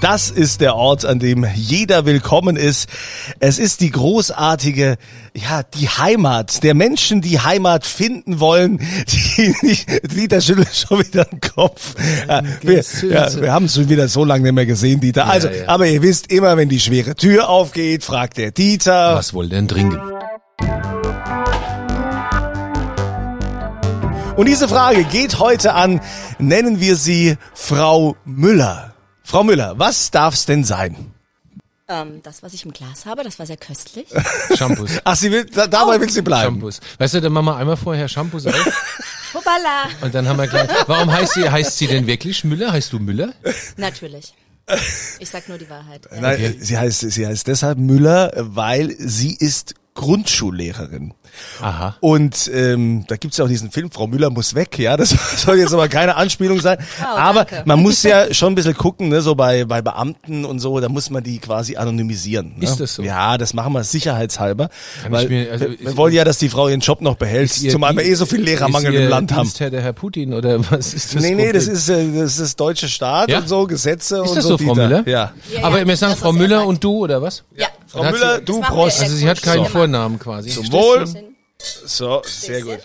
Das ist der Ort, an dem jeder willkommen ist. Es ist die großartige, ja, die Heimat der Menschen, die Heimat finden wollen. Die, die, Dieter schüttelt schon wieder den Kopf. Ja, wir, ja, wir haben es schon wieder so lange nicht mehr gesehen, Dieter. Also, ja. aber ihr wisst immer, wenn die schwere Tür aufgeht, fragt der Dieter. Was wohl denn trinken? Und diese Frage geht heute an, nennen wir sie Frau Müller. Frau Müller, was darf's denn sein? Ähm, das, was ich im Glas habe, das war sehr köstlich. Shampoos. Ach, sie will, da, dabei will sie bleiben. Shampoos. Weißt du, dann machen wir einmal vorher Shampoos auf Hoppala! und dann haben wir gleich. Warum heißt sie, heißt sie denn wirklich Müller? Heißt du Müller? Natürlich. Ich sag nur die Wahrheit. Ja. Nein, sie heißt, sie heißt deshalb Müller, weil sie ist Grundschullehrerin. Aha. Und ähm, da gibt's ja auch diesen Film, Frau Müller muss weg, ja, das soll jetzt aber keine Anspielung sein. Oh, aber danke. man muss ja schon ein bisschen gucken, ne, so bei, bei Beamten und so, da muss man die quasi anonymisieren. Ne? Ist das so? Ja, das machen wir sicherheitshalber. Kann weil mir- also wir, wir ist- wollen ja, dass die Frau ihren Job noch behält, Ist zumal wir eh so viel Lehrermangel ist ihr im Land haben. Dienstherr der Herr Putin oder was ist das? Nee, nee, das ist, äh, das ist deutsche Staat Ja? und so, Gesetze Ist und das so. so, Frau. Müller? Ja. Ja, Aber wir sagen das, Frau er Müller und du oder was? Ja. Frau hat Müller, sie- du Prost. Also sie hat keinen Immer. Vornamen quasi. Zum Wohl. So, sehr gut.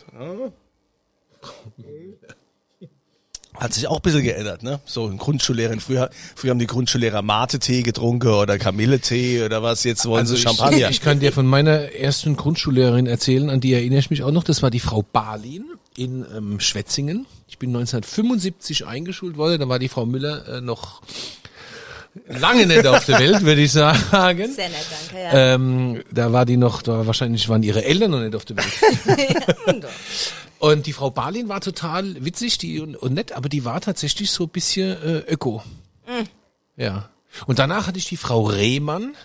Hat sich auch ein bisschen geändert, ne? So ein Grundschullehrerin. Früher, früher haben die Grundschullehrer Mate-Tee getrunken oder Kamille-Tee oder was. Jetzt wollen sie Also Champagner. Ich, ich kann dir von meiner ersten Grundschullehrerin erzählen, an die erinnere ich mich auch noch. Das war die Frau Barlin in ähm, Schwetzingen. Ich bin 1975 eingeschult worden. Da war die Frau Müller äh, noch lange nicht auf der Welt, würde ich sagen. Sehr nett, danke. Ja. Ähm, da war die noch, da wahrscheinlich waren ihre Eltern noch nicht auf der Welt. Und die Frau Barlin war total witzig die und, und nett, aber die war tatsächlich so ein bisschen äh, öko. Ja. Und danach hatte ich die Frau Rehmann.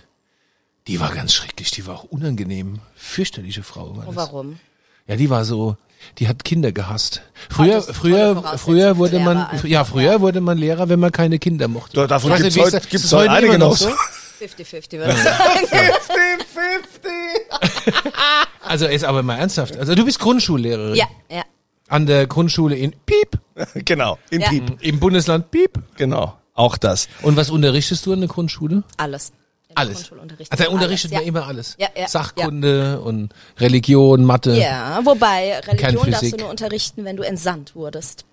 Die war ganz schrecklich, die war auch unangenehm. Fürchterliche Frau. War das. warum? Ja, die war so, die hat Kinder gehasst. Früher, ist früher, früher wurde man, ja, früher ja. wurde man Lehrer, wenn man keine Kinder mochte. Da- davon nicht, wie heute- ist gibt's ist heute einige noch so. 50-50 würde ich sagen. Also jetzt aber mal ernsthaft. Also du bist Grundschullehrerin. Ja, ja. An der Grundschule in Piep. genau, im Ja. Piep. Im Bundesland Piep. Genau, auch das. Und was unterrichtest du an der Grundschule? Alles. Alles. Grundschulunterricht Also da alles, unterrichtet ja. man immer alles. Ja, ja, Sachkunde und Religion, Mathe. Ja, wobei Religion darfst du nur unterrichten, wenn du entsandt wurdest.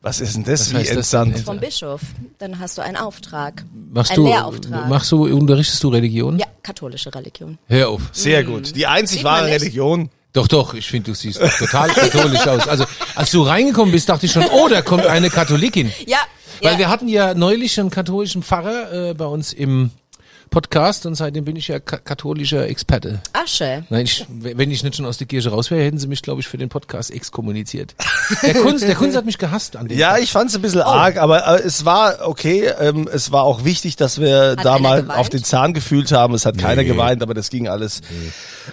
Was ist denn das? Was Wie entsandt? Vom Bischof. Dann hast du einen Auftrag. Machst ein du, Lehrauftrag. machst du, unterrichtest du Religion? ja, katholische Religion. Hör auf. Sehr gut. Die einzig wahre. Religion. Doch, doch, ich finde, du siehst total katholisch aus. Also, als du reingekommen bist, dachte ich schon, oh, da kommt eine Katholikin. Ja, Weil ja. wir hatten ja neulich einen katholischen Pfarrer äh, bei uns im Podcast und seitdem bin ich ja ka katholischer Experte. Asche. Nein, ich, wenn ich nicht schon aus der Kirche raus wäre, hätten sie mich, glaube ich, für den Podcast exkommuniziert. Der Kunst, der Kunst hat mich gehasst an dem Ja, Tag. ich fand's ein bisschen arg, aber äh, es war okay. Ähm, es war auch wichtig, dass wir da einer mal geweint? auf den Zahn gefühlt haben. Es hat keiner geweint, aber das ging alles.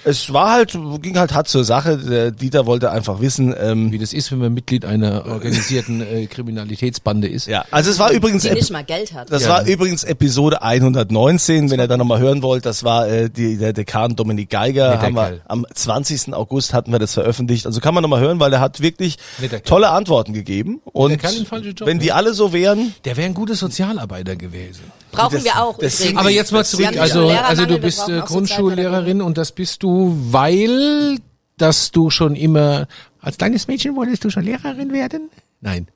Es war halt, ging halt hart zur Sache. Der Dieter wollte einfach wissen. Ähm, Wie das ist, wenn man Mitglied einer organisierten äh, Kriminalitätsbande ist. ja, also es war übrigens Die nicht mal Geld hat. das Ja. war übrigens Episode 119, wenn ihr da nochmal hören wollt. Das war äh, die, der Dekan Dominik Geiger. Haben wir, am 20. August hatten wir das veröffentlicht. Also kann man nochmal hören, weil er hat wirklich tolle Antworten gegeben. Und Job, wenn die ne? alle so wären, Der wäre ein guter Sozialarbeiter gewesen. Brauchen das- wir auch übrigens. Aber jetzt mal zurück, also, also du bist äh, Grundschullehrerin und das bist du, weil, dass du schon immer, als kleines Mädchen wolltest du schon Lehrerin werden? Nein.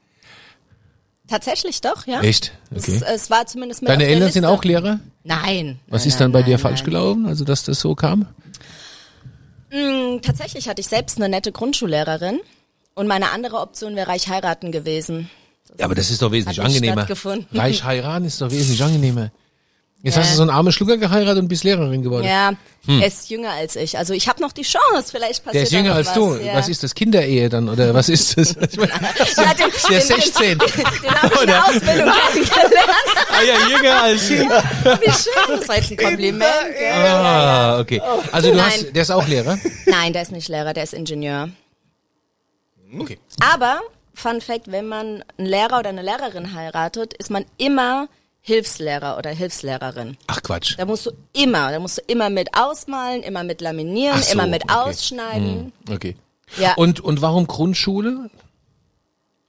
Tatsächlich doch, ja. Echt? Okay. Es, es war zumindest mit Deine Eltern sind auch Lehrer? Nein. Was nein, ist dann bei nein, dir nein, falsch gelaufen, also dass das so kam? Hm, Tatsächlich hatte ich selbst eine nette Grundschullehrerin und meine andere Option wäre reich heiraten gewesen. Ja, aber das ist doch wesentlich angenehmer. Reich heiraten ist doch wesentlich angenehmer. Jetzt hast du so einen armen Schlucker geheiratet und bist Lehrerin geworden. Ja, er ist jünger als ich. Also ich habe noch die Chance, vielleicht passiert Hm. Der ist jünger als was. du. Ja. Was ist das? Kinderehe dann? Oder was ist das? Ich meine, Ja, den, der den, 16. Den, den habe ich in Ausbildung kennengelernt. ah ja, jünger als ich. Wie schön, das war jetzt ein Kompliment. Ah, okay. Also du Nein. hast, der ist auch Lehrer? Nein, der ist nicht Lehrer, der ist Ingenieur. Okay. Aber, Fun Fact, wenn man einen Lehrer oder eine Lehrerin heiratet, ist man immer Hilfslehrer oder Hilfslehrerin. Ach Quatsch. Da musst du immer, da musst du immer mit ausmalen, immer mit laminieren, so, immer mit okay. ausschneiden. Okay. Ja. Und, und warum Grundschule?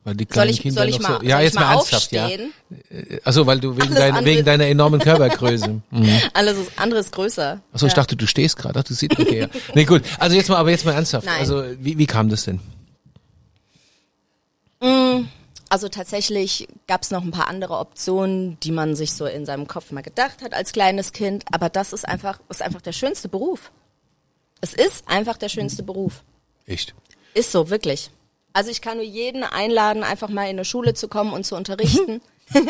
Weil die Soll kleinen ich, Kinder soll ich noch mal, so, ja, soll jetzt mal ernsthaft, aufstehen? ja. Also weil du wegen, dein, wegen deiner enormen Körpergröße. Mhm. Alles ist, andere ist größer. Achso, ich dachte, du stehst gerade. Ach, du siehst, okay, ja. Nee, gut. Also jetzt mal, aber jetzt mal ernsthaft. Nein. Also, wie, wie kam das denn? Also tatsächlich gab es noch ein paar andere Optionen, die man sich so in seinem Kopf mal gedacht hat als kleines Kind. Aber das ist einfach, ist einfach der schönste Beruf. Es ist einfach der schönste Beruf. Echt? Ist so, wirklich. Also ich kann nur jeden einladen, einfach mal in eine Schule zu kommen und zu unterrichten.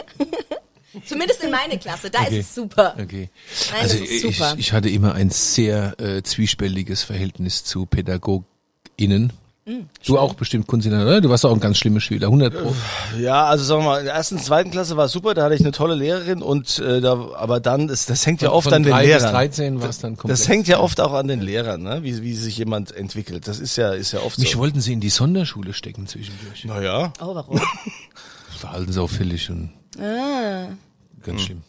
Zumindest in meine Klasse, da Okay. ist es super. Okay. Nein, also ist ich, super. ich hatte immer ein sehr äh, zwiespältiges Verhältnis zu PädagogInnen. Hm, du auch bestimmt Kunstiner, oder? Du warst auch ein ganz schlimmer Schüler, 100 Pro. Ja, also sagen wir mal, in der ersten, zweiten Klasse war es super, da hatte ich eine tolle Lehrerin und äh, da, aber dann, ist, das hängt ja Von- oft von an den drei bis Lehrern. 13 war es dann komplett. Das hängt ja oft auch an den Lehrern, ne? wie, wie sich jemand entwickelt. Das ist ja, ist ja oft Mich so. wollten sie in die Sonderschule stecken zwischendurch. Naja, Oh, warum? Verhaltensauffällig und Ah. ganz schlimm.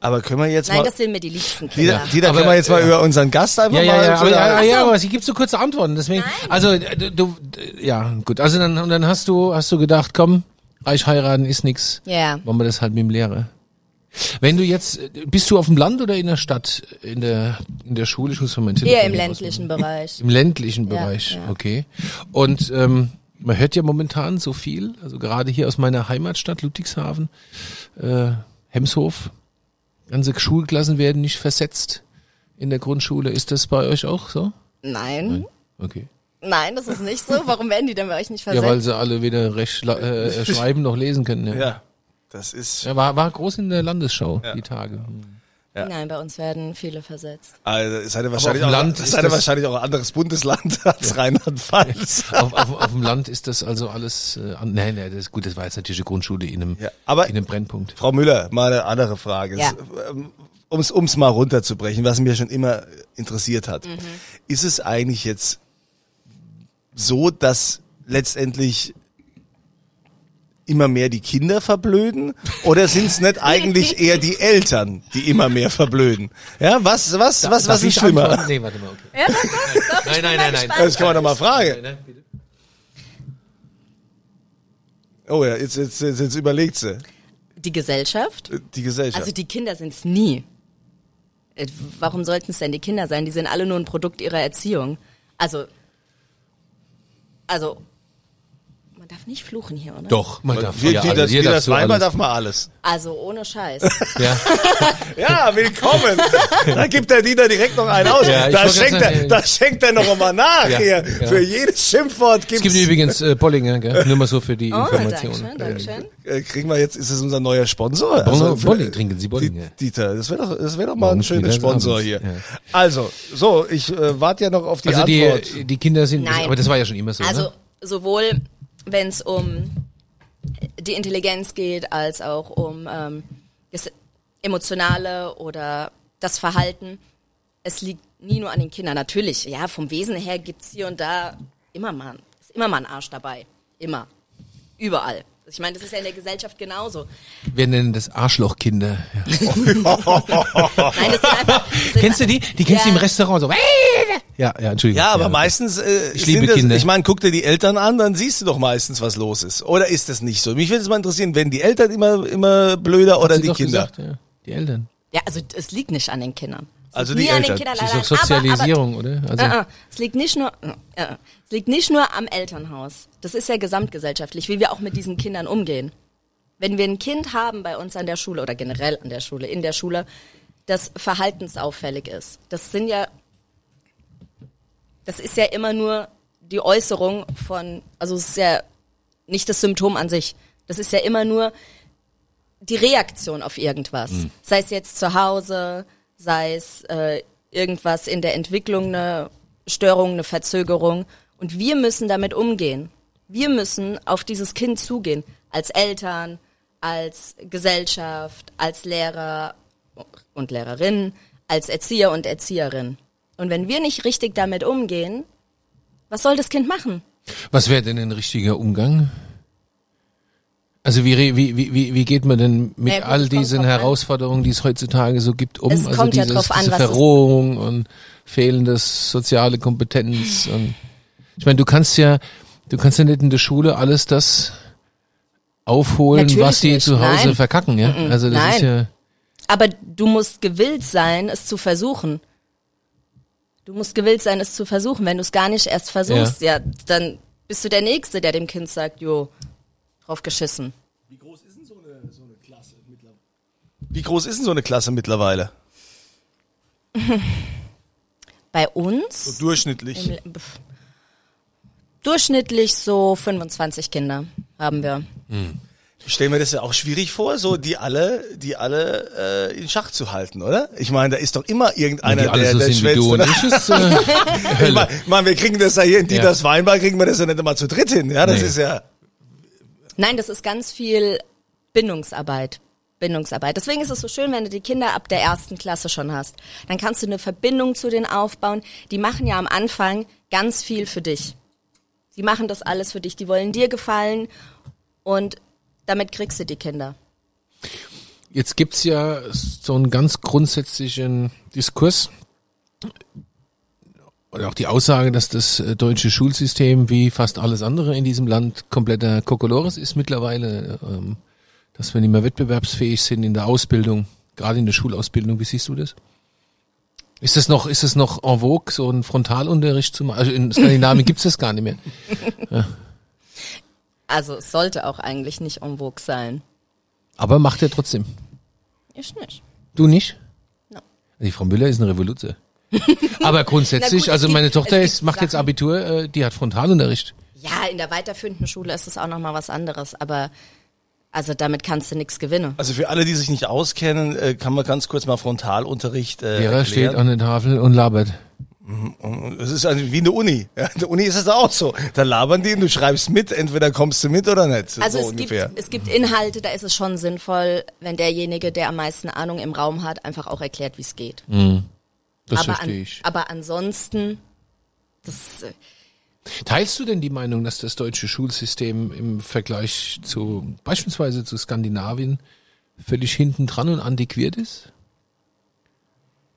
Aber können wir jetzt Nein, mal, das sind mir die liebsten Kinder. Dieter Aber, können wir jetzt mal ja. über unseren Gast einfach Ja, ja, mal ja, aber, da- ja, ja, aber sie gibt so kurze Antworten, deswegen. Also du, du, ja, gut. Also dann, und dann hast du, hast du gedacht, komm, reich heiraten ist nix. Ja. Machen wir das halt mit dem Lehrer. Wenn du jetzt, bist du auf dem Land oder in der Stadt, in der, in der Schule? Ich muss mal mein Eher Telefon im hier ländlichen Bereich. Im ländlichen Ja, Bereich, ja. okay. Und ähm, man hört ja momentan so viel, also gerade hier aus meiner Heimatstadt Ludwigshafen, äh, Hemshof, ganze Schulklassen werden nicht versetzt in der Grundschule. Ist das bei euch auch so? Nein. Okay. Nein, das ist nicht so. Warum werden die denn bei euch nicht Ja, versetzt? weil sie alle weder recht schla- äh, schreiben noch lesen können. Ja. Ja, das ist, Ja, war, war groß in der Landesschau, die Tage. Nein, bei uns werden viele versetzt. also, seid ihr wahrscheinlich, auf dem auch, Land ihr das- wahrscheinlich auch ein anderes Bundesland als Rheinland-Pfalz. auf, auf, auf dem Land ist das also alles, äh, nein, nein, das ist gut, das war jetzt natürlich eine Grundschule in einem, Ja, aber- in einem Brennpunkt. Frau Müller, mal eine andere Frage. Ja. Um es um's mal runterzubrechen, was mich schon immer interessiert hat. Ist es eigentlich jetzt so, dass letztendlich immer mehr die Kinder verblöden? Oder sind es nicht eigentlich eher die Eltern, die immer mehr verblöden? Ja, was, was, was, was Darf ist schlimmer? Nee, warte mal, okay. Ja, doch, Nein, nein, nein, nein. Das kann man doch mal fragen. Nein, nein, bitte. Oh ja, jetzt, jetzt, jetzt, jetzt überlegt sie. Die Gesellschaft? Die Gesellschaft. Also die Kinder sind es nie. Äh, Warum sollten es denn die Kinder sein? Die sind alle nur ein Produkt ihrer Erziehung. Also, also, man darf nicht fluchen hier, oder? Doch, man darf wie, ja alles. das, Jeder das so Weiber alles. darf man alles. Also ohne Scheiß. Ja. Ja, willkommen. da gibt der Dieter direkt noch einen aus. Ja, da, schenkt er, da schenkt er noch mal nach Ja, hier. ja. Für jedes Schimpfwort Es gibt's, gibt übrigens äh, Bollinger, gell? Nur mal so für die Oh, Information. Dankeschön, Dankeschön. äh, kriegen wir jetzt, ist es unser neuer Sponsor? Bollinger- für- Bolling, trinken Sie Bolling, Die- ja. Dieter, das wäre doch, das wäre doch mal ein Morgens, schöner Sponsor abends, hier. ja. Also, so, ich äh, warte ja noch auf die Also Antwort. die, die Kinder sind, Nein. aber das war ja schon immer so. Also ne? sowohl wenn es um die Intelligenz geht, als auch um ähm, das Emotionale oder das Verhalten. Es liegt nie nur an den Kindern. Natürlich, ja, vom Wesen her gibt's hier und da immer mal, ist immer mal ein Arsch dabei. Immer. Überall. Ich meine, das ist ja in der Gesellschaft genauso. Wir nennen das Arschlochkinder. Ja. Nein, das sind einfach. Das sind Kennst du die? Die kennst du Ja. im Restaurant so. Ja, ja, Entschuldigung. ja, aber okay. meistens äh, Ich sind liebe das, Kinder. Ich meine, guck dir die Eltern an, dann siehst du doch meistens, was los ist. Oder ist das nicht so? Mich würde es mal interessieren, werden die Eltern immer immer blöder oder Hat sie die Kinder? Gesagt, ja. Die Eltern. Ja, also es liegt nicht an den Kindern. Also die an Eltern. den Kindern Das ist doch Sozialisierung, aber, oder? Also, aber, uh, uh, es liegt nicht nur, uh, es liegt nicht nur am Elternhaus. Das ist ja gesamtgesellschaftlich, wie wir auch mit diesen Kindern umgehen. Wenn wir ein Kind haben bei uns an der Schule oder generell an der Schule, in der Schule, das verhaltensauffällig ist. Das sind ja, das ist ja immer nur die Äußerung von, also es ist ja nicht das Symptom an sich. Das ist ja immer nur die Reaktion auf irgendwas. Sei es jetzt zu Hause, sei es äh, irgendwas in der Entwicklung, eine Störung, eine Verzögerung. Und wir müssen damit umgehen. Wir müssen auf dieses Kind zugehen. Als Eltern, als Gesellschaft, als Lehrer und Lehrerinnen, als Erzieher und Erzieherin. Und wenn wir nicht richtig damit umgehen, was soll das Kind machen? was wäre denn ein richtiger Umgang? Also wie, wie, wie, wie geht man denn mit Ja, all diesen. Herausforderungen, die es heutzutage so gibt, um? Es also kommt ja dieses, drauf an, diese Verrohung und fehlendes soziale Kompetenz und ich meine, du kannst ja, du kannst ja nicht in der Schule alles das aufholen, Natürlich was die nicht, zu Hause nein. verkacken, ja? Also das ist nein. ja, Aber du musst gewillt sein, es zu versuchen. Du musst gewillt sein, es zu versuchen. Wenn du es gar nicht erst versuchst, ja. dann bist du der Nächste, der dem Kind sagt, jo, drauf geschissen. Wie groß ist denn so eine, so eine Klasse mittlerweile? Wie groß ist denn so eine Klasse mittlerweile? Bei So uns durchschnittlich. im- durchschnittlich so 25 Kinder haben wir. Ich stelle mir das ja auch schwierig vor, so die alle, die alle äh, in Schach zu halten, oder? Ich meine, da ist doch immer irgendeiner, die alle der, so der sind wie und oder? ich, ist äh, Ich meine, wir kriegen das ja hier in Dieters Weinbar, kriegen wir das ja nicht immer zu dritt hin, ja? Das Nee. ist ja. Nein, das ist ganz viel Bindungsarbeit. Bindungsarbeit. Deswegen ist es so schön, wenn du die Kinder ab der ersten Klasse schon hast. Dann kannst du eine Verbindung zu denen aufbauen. Die machen ja am Anfang ganz viel für dich. Die machen das alles für dich. Die wollen dir gefallen und damit kriegst du die Kinder. Jetzt gibt's ja so einen ganz grundsätzlichen Diskurs oder auch die Aussage, dass das äh, deutsche Schulsystem wie fast alles andere in diesem Land kompletter Kokolores ist mittlerweile, ähm, dass wir nicht mehr wettbewerbsfähig sind in der Ausbildung, gerade in der Schulausbildung. Wie siehst du das? Ist das noch, ist das noch en vogue, so einen Frontalunterricht zu machen? Also in Skandinavien gibt's das gar nicht mehr. Also es sollte auch eigentlich nicht en vogue sein. Aber macht er trotzdem. Ich nicht. Du nicht? No. Die Frau Müller ist eine Revolution. Aber grundsätzlich, gut, also gibt- meine Tochter ist, macht jetzt Sachen- Abitur, äh, die hat Frontalunterricht. Ja, in der weiterführenden Schule ist es auch nochmal was anderes, aber also damit kannst du nichts gewinnen. Also für alle, die sich nicht auskennen, äh, kann man ganz kurz mal Frontalunterricht äh, Lehrer steht erklären. an der Tafel und labert. Es ist also wie eine Uni. Ja, in der Uni ist es auch so. Da labern die und du schreibst mit, entweder kommst du mit oder nicht. Also so es ungefähr. gibt, es gibt Inhalte, da ist es schon sinnvoll, wenn derjenige, der am meisten Ahnung im Raum hat, einfach auch erklärt, wie es geht. Das aber, verstehe an, ich. aber ansonsten, das, äh, Teilst du denn die Meinung, dass das deutsche Schulsystem im Vergleich zu beispielsweise zu Skandinavien völlig hinten dran und antiquiert ist?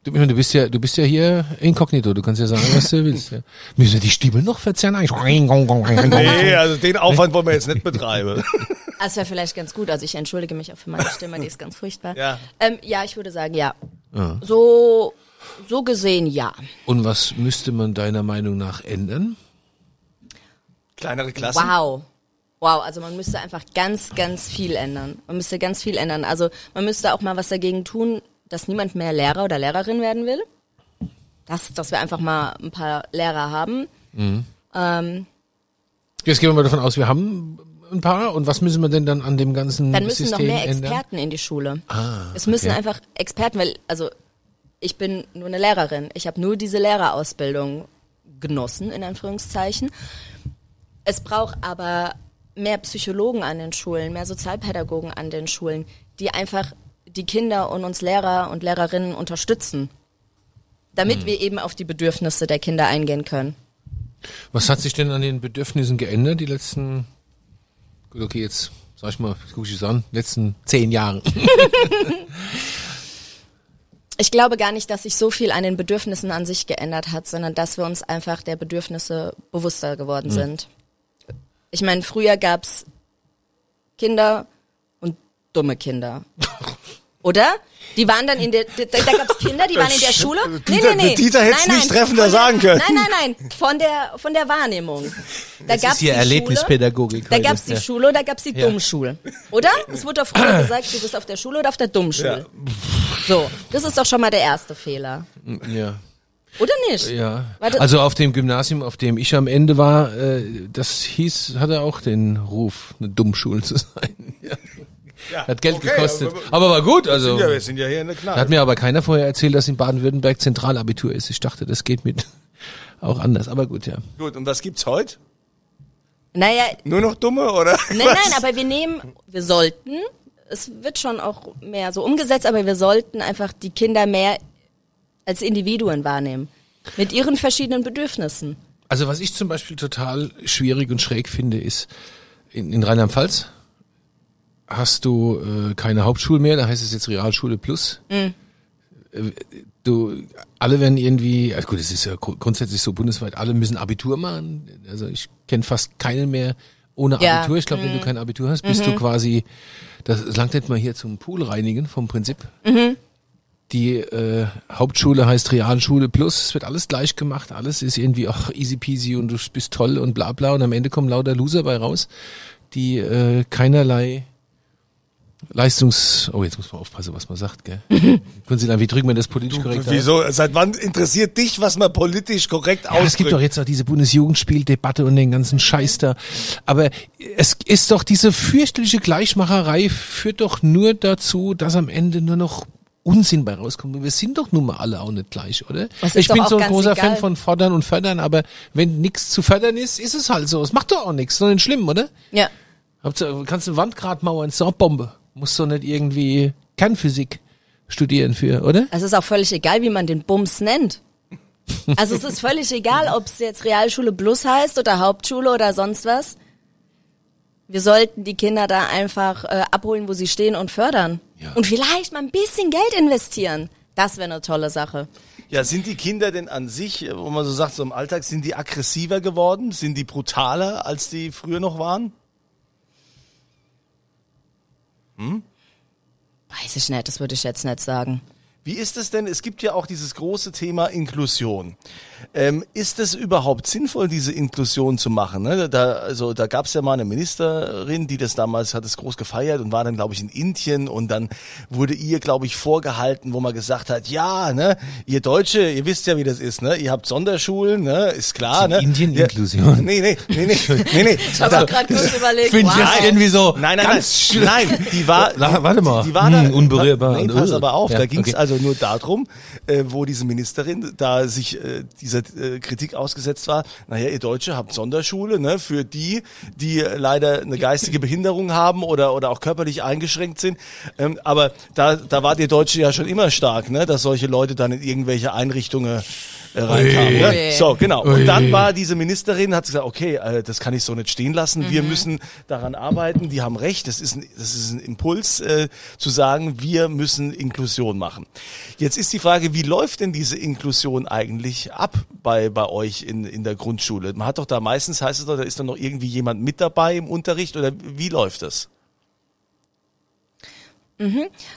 Du, ich meine, du bist ja, du bist ja hier inkognito, du kannst ja sagen, was du willst. Ja. Müssen wir die Stimme noch verzerren eigentlich? Nee, also den Aufwand wollen wir jetzt nicht betreiben. das wäre vielleicht ganz gut. Also ich entschuldige mich auch für meine Stimme, die ist ganz furchtbar. Ja. ähm, ja ich würde sagen, ja. So, so gesehen, ja. Und was müsste man deiner Meinung nach ändern? Kleinere Klassen. Wow. Wow, also man müsste einfach ganz, ganz viel ändern. Man müsste ganz viel ändern. Also man müsste auch mal was dagegen tun, dass niemand mehr Lehrer oder Lehrerin werden will. Dass, dass wir einfach mal ein paar Lehrer haben. Ähm, Jetzt gehen wir mal davon aus, wir haben ein paar. Und was müssen wir denn dann an dem ganzen dann müssen noch System mehr ändern? Experten in die Schule. Ah, es müssen okay. einfach Experten, weil, also ich bin nur eine Lehrerin. Ich habe nur diese Lehrerausbildung genossen, in Anführungszeichen. Es braucht aber mehr Psychologen an den Schulen, mehr Sozialpädagogen an den Schulen, die einfach die Kinder und uns Lehrer und Lehrerinnen unterstützen, damit wir eben auf die Bedürfnisse der Kinder eingehen können. Was hat sich denn an den Bedürfnissen geändert die letzten, gut, okay, jetzt sag ich mal, guck ich es an, letzten zehn Jahre? Ich glaube gar nicht, dass sich so viel an den Bedürfnissen an sich geändert hat, sondern dass wir uns einfach der Bedürfnisse bewusster geworden sind. Ich meine, früher gab's Kinder und dumme Kinder. Oder? Die waren dann in der, da, da gab's Kinder, die waren in der Schule. Dieter- Dieter hätt's nicht treffender der- sagen können. Nein, nein, nein, von der, von der Wahrnehmung. Da Das gab's ist hier die Erlebnispädagogik Schule, da gab's die ja. Schule und da gab's die Dummschule. Oder? Es wurde doch früher gesagt, du bist auf der Schule oder auf der Dummschule. So, das ist doch schon mal der erste Fehler. ja. Oder nicht? Ja. Also auf dem Gymnasium, auf dem ich am Ende war, äh, das hieß, hatte auch den Ruf, eine Dummschule zu sein. Ja. Hat Geld okay, gekostet. aber- Aber war gut, also. Ja, wir sind ja hier in der Knall. Hat mir aber keiner vorher erzählt, dass in Baden-Württemberg Zentralabitur ist. Ich dachte, das geht mit auch anders. Aber gut, ja. Gut, und was gibt's heute? Naja, Nur noch Dumme, oder? nein, nein, aber wir nehmen, wir sollten, es wird schon auch mehr so umgesetzt, aber wir sollten einfach die Kinder mehr als Individuen wahrnehmen. Mit ihren verschiedenen Bedürfnissen. Also was ich zum Beispiel total schwierig und schräg finde, ist in, in Rheinland-Pfalz hast du äh, keine Hauptschule mehr, da heißt es jetzt Realschule Plus. Äh, Du, alle werden irgendwie, also gut, es ist ja gru- grundsätzlich so bundesweit, alle müssen Abitur machen. Also ich kenne fast keinen mehr ohne Ja. Abitur. Ich glaube, wenn du kein Abitur hast, bist du quasi, das langt nicht mal hier zum Pool reinigen vom Prinzip. Die äh, Hauptschule heißt Realschule Plus, es wird alles gleich gemacht, alles ist irgendwie auch easy peasy und du bist toll und bla bla und am Ende kommen lauter Loser bei raus, die äh, keinerlei Leistungs... Oh, jetzt muss man aufpassen, was man sagt, gell? Konsulat, wie drücken wir das politisch korrekt aus? Wieso? Seit wann interessiert dich, was man politisch korrekt Ja, es gibt doch ausdrückt? jetzt auch diese Bundesjugendspieldebatte und den ganzen Scheiß da. Aber es ist doch diese fürchterliche Gleichmacherei führt doch nur dazu, dass am Ende nur noch Unsinn bei rauskommt. Wir sind doch nun mal alle auch nicht gleich, oder? Ich bin so ein großer egal. Fan von Fordern und Fördern, aber wenn nichts zu fördern ist, ist es halt so. Es macht doch auch nichts, nicht schlimm, oder? Ja. Kannst du Wandgrad mauern, ist doch auch Bombe. Musst doch nicht irgendwie Kernphysik studieren für, oder? Es ist auch völlig egal, wie man den Bums nennt. Also es ist völlig egal, ob es jetzt Realschule Plus heißt oder Hauptschule oder sonst was. Wir sollten die Kinder da einfach äh, abholen, wo sie stehen und fördern. Ja. Und vielleicht mal ein bisschen Geld investieren. Das wäre eine tolle Sache. Ja, sind die Kinder denn an sich, wo man so sagt, so im Alltag, sind die aggressiver geworden? Sind die brutaler, als die früher noch waren? Weiß ich nicht, das würde ich jetzt nicht sagen. Wie ist es denn? Es gibt ja auch dieses große Thema Inklusion. Ähm, ist es überhaupt sinnvoll, diese Inklusion zu machen? Ne? Da, also, da gab es ja mal eine Ministerin, die das damals hat es groß gefeiert und war dann, glaube ich, in Indien und dann wurde ihr, glaube ich, vorgehalten, wo man gesagt hat, ja, ne, ihr Deutsche, ihr wisst ja, wie das ist, ne? Ihr habt Sonderschulen, ne? Ist klar, ne? Indien Ja, Inklusion? Nee, nee, nee, nee, nee, nee. Ich habe gerade kurz überlegt, Find ich wow. jetzt irgendwie so Nein, nein, nein, nein, die war, warte mal. die, die war da, Hm, unberührbar. Nee, pass aber auf, Ja, da ging es okay. also nur darum, äh, wo diese Ministerin da sich äh, dieser äh, Kritik ausgesetzt war, naja, ihr Deutsche habt Sonderschule, ne, für die, die leider eine geistige Behinderung haben oder, oder auch körperlich eingeschränkt sind, ähm, aber da, da wart ihr Deutsche ja schon immer stark, ne, dass solche Leute dann in irgendwelche Einrichtungen äh, reinkamen. Ne? So, genau. Und dann war diese Ministerin, hat gesagt, okay, äh, das kann ich so nicht stehen lassen. Mhm. Wir müssen daran arbeiten. Die haben recht. Das ist ein, das ist ein Impuls äh, zu sagen, wir müssen Inklusion machen. Jetzt ist die Frage, wie läuft denn diese Inklusion eigentlich ab bei, bei euch in, in der Grundschule? Man hat doch da meistens, heißt es doch, da ist doch noch irgendwie jemand mit dabei im Unterricht oder wie läuft das?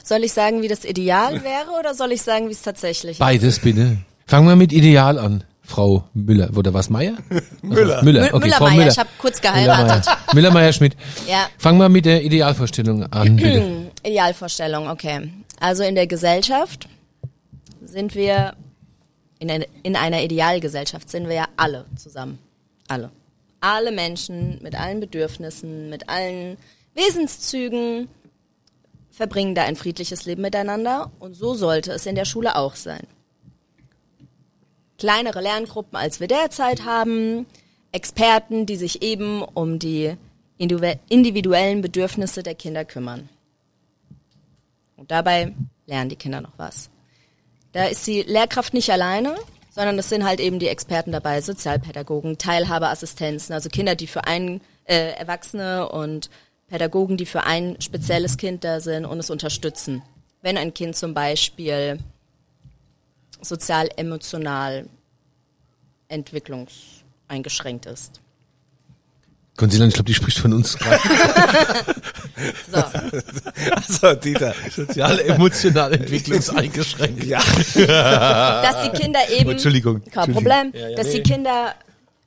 Soll ich sagen, wie das Ideal wäre oder soll ich sagen, wie es tatsächlich ist? Beides bitte. Fangen wir mit Ideal an. Frau Müller, oder was Meier? Müller. Müller, Mü- okay, Müller, Frau Müller. ich habe kurz geheiratet. Müller, Meier, Schmidt. Ja. Fangen wir mit der Idealvorstellung an, bitte. Idealvorstellung, okay. Also in der Gesellschaft sind wir, in, ein, in einer Idealgesellschaft sind wir ja alle zusammen. Alle. Alle Menschen mit allen Bedürfnissen, mit allen Wesenszügen verbringen da ein friedliches Leben miteinander und so sollte es in der Schule auch sein. Kleinere Lerngruppen, als wir derzeit haben, Experten, die sich eben um die individu- individuellen Bedürfnisse der Kinder kümmern. Und dabei lernen die Kinder noch was. Da ist die Lehrkraft nicht alleine, sondern es sind halt eben die Experten dabei, Sozialpädagogen, Teilhaberassistenzen, also Kinder, die für ein äh, Erwachsene und Pädagogen, die für ein spezielles Kind da sind und es unterstützen. Wenn ein Kind zum Beispiel sozial, emotional entwicklungseingeschränkt ist. Konsilan, ich glaube, die spricht von uns gerade. So, Also, Dieter. Sozial, emotional entwicklungseingeschränkt. Ja. dass die Kinder eben, Entschuldigung. kein Entschuldigung. Problem, Ja, ja, dass nee. die Kinder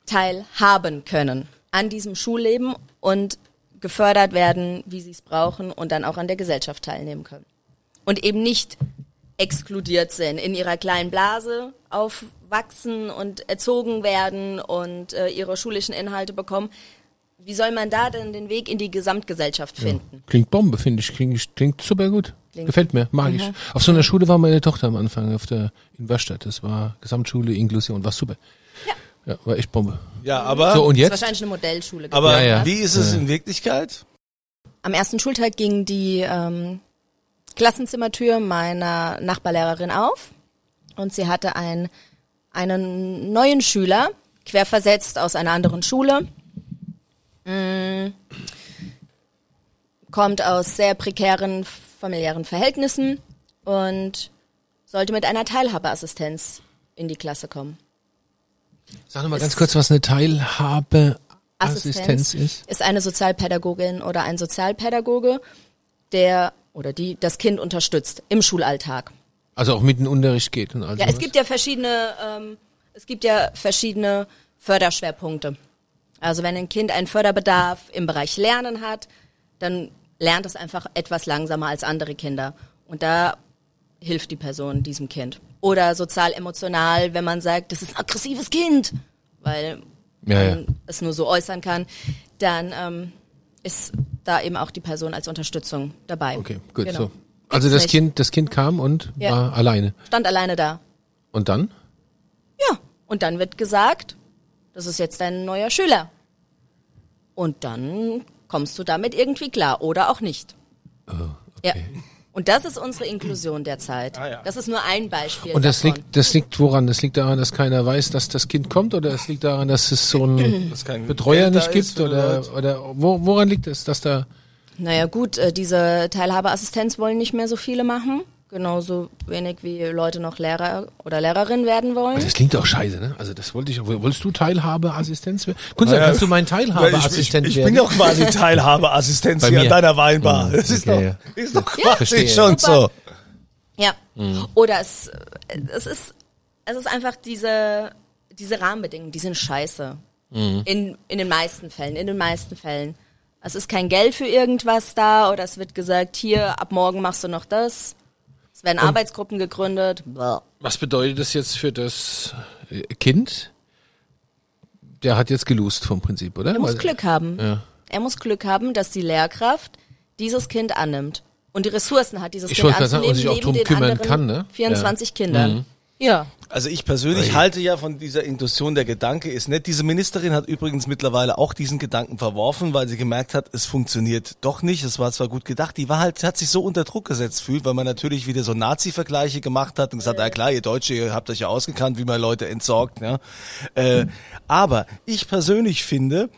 teilhaben können an diesem Schulleben und gefördert werden, wie sie es brauchen und dann auch an der Gesellschaft teilnehmen können. Und eben nicht exkludiert sind, in ihrer kleinen Blase aufwachsen und erzogen werden und äh, ihre schulischen Inhalte bekommen. Wie soll man da denn den Weg in die Gesamtgesellschaft finden? Klingt Bombe, finde ich. Klingt, klingt super gut. Klingt- Gefällt mir, mag ich. Auf so einer Schule war meine Tochter am Anfang auf der in Wörstadt. Das war Gesamtschule, Inklusion, war super. Ja. war echt Bombe. Ja, aber, So, und Das ist jetzt? wahrscheinlich eine Modellschule. aber Ja, ja. wie ist es Ja. in Wirklichkeit? Am ersten Schultag ging die ähm, Klassenzimmertür meiner Nachbarlehrerin auf und sie hatte ein, einen neuen Schüler, querversetzt aus einer anderen Schule. Mm, kommt aus sehr prekären familiären Verhältnissen und sollte mit einer Teilhabeassistenz in die Klasse kommen. Sag noch mal ganz kurz, was eine Teilhabeassistenz ist. ist eine Sozialpädagogin oder ein Sozialpädagoge, der oder die das Kind unterstützt im Schulalltag. Also auch mit dem Unterricht geht und all Ja, sowas. es gibt ja verschiedene, ähm, es gibt ja verschiedene Förderschwerpunkte. Also wenn ein Kind einen Förderbedarf im Bereich Lernen hat, dann lernt es einfach etwas langsamer als andere Kinder. Und da hilft die Person diesem Kind. Oder sozial-emotional, wenn man sagt, das ist ein aggressives Kind, weil Ja, ja. man es nur so äußern kann, dann ähm, ist da eben auch die Person als Unterstützung dabei. Okay, gut. Genau. So. Also das. Kind, das Kind kam und Ja. war alleine. Stand alleine da. Und dann? Ja, und dann wird gesagt, das ist jetzt dein neuer Schüler. Und dann kommst du damit irgendwie klar oder auch nicht. Ja. Und das ist unsere Inklusion derzeit. Ah, ja. Das ist nur ein Beispiel. Und das davon. liegt, das liegt woran? Das liegt daran, dass keiner weiß, dass das Kind kommt, oder es liegt daran, dass es so einen Dass kein Betreuer Geld nicht gibt, oder, oder wo, woran liegt es, dass da? Naja gut, äh, diese Teilhabeassistenz wollen nicht mehr so viele machen. Genauso wenig wie Leute noch Lehrer oder Lehrerin werden wollen. Das klingt auch scheiße, ne? Also das wollte ich. Wolltest du Teilhabeassistenz werden? Kunze, Naja, kannst du mein Teilhabeassistent ich, ich, ich werden? bin doch quasi Teilhabeassistenz Bei hier mir. an deiner Weinbar. Mhm, Das ist okay, doch, ist doch quasi Verstehe. schon Super. so. Ja. Oder es, es ist, es ist einfach diese, diese Rahmenbedingungen, die sind scheiße. In, in den meisten Fällen, in den meisten Fällen. Es ist kein Geld für irgendwas da oder es wird gesagt, hier, ab morgen machst du noch das. Es werden Arbeitsgruppen gegründet. Was bedeutet das jetzt für das äh, Kind? Der hat jetzt gelust vom Prinzip, oder? Er muss Weil- Glück haben. Ja. Er muss Glück haben, dass die Lehrkraft dieses Kind annimmt und die Ressourcen hat, dieses Ich Kind wollte gerade sagen, und anzunehmen, sich auch neben drum den kümmern anderen kann, ne? 24 Kindern. Ja. Also ich persönlich halte ja von dieser Induktion der Gedanke ist nett. Diese Ministerin hat übrigens mittlerweile auch diesen Gedanken verworfen, weil sie gemerkt hat, es funktioniert doch nicht. Es war zwar gut gedacht, die war halt, hat sich so unter Druck gesetzt fühlt, weil man natürlich wieder so Nazi-Vergleiche gemacht hat und gesagt, ja klar, ihr Deutsche, ihr habt euch ja ausgekannt, wie man Leute entsorgt. Ja. Äh, aber ich persönlich finde,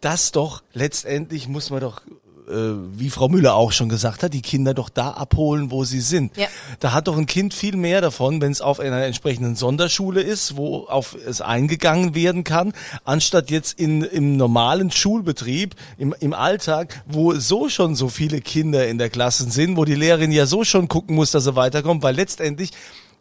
dass doch letztendlich muss man doch wie Frau Müller auch schon gesagt hat, die Kinder doch da abholen, wo sie sind. Ja. Da hat doch ein Kind viel mehr davon, wenn es auf einer entsprechenden Sonderschule ist, wo auf es eingegangen werden kann, anstatt jetzt in, im normalen Schulbetrieb, im, im Alltag, wo so schon so viele Kinder in der Klasse sind, wo die Lehrerin ja so schon gucken muss, dass sie weiterkommt, weil letztendlich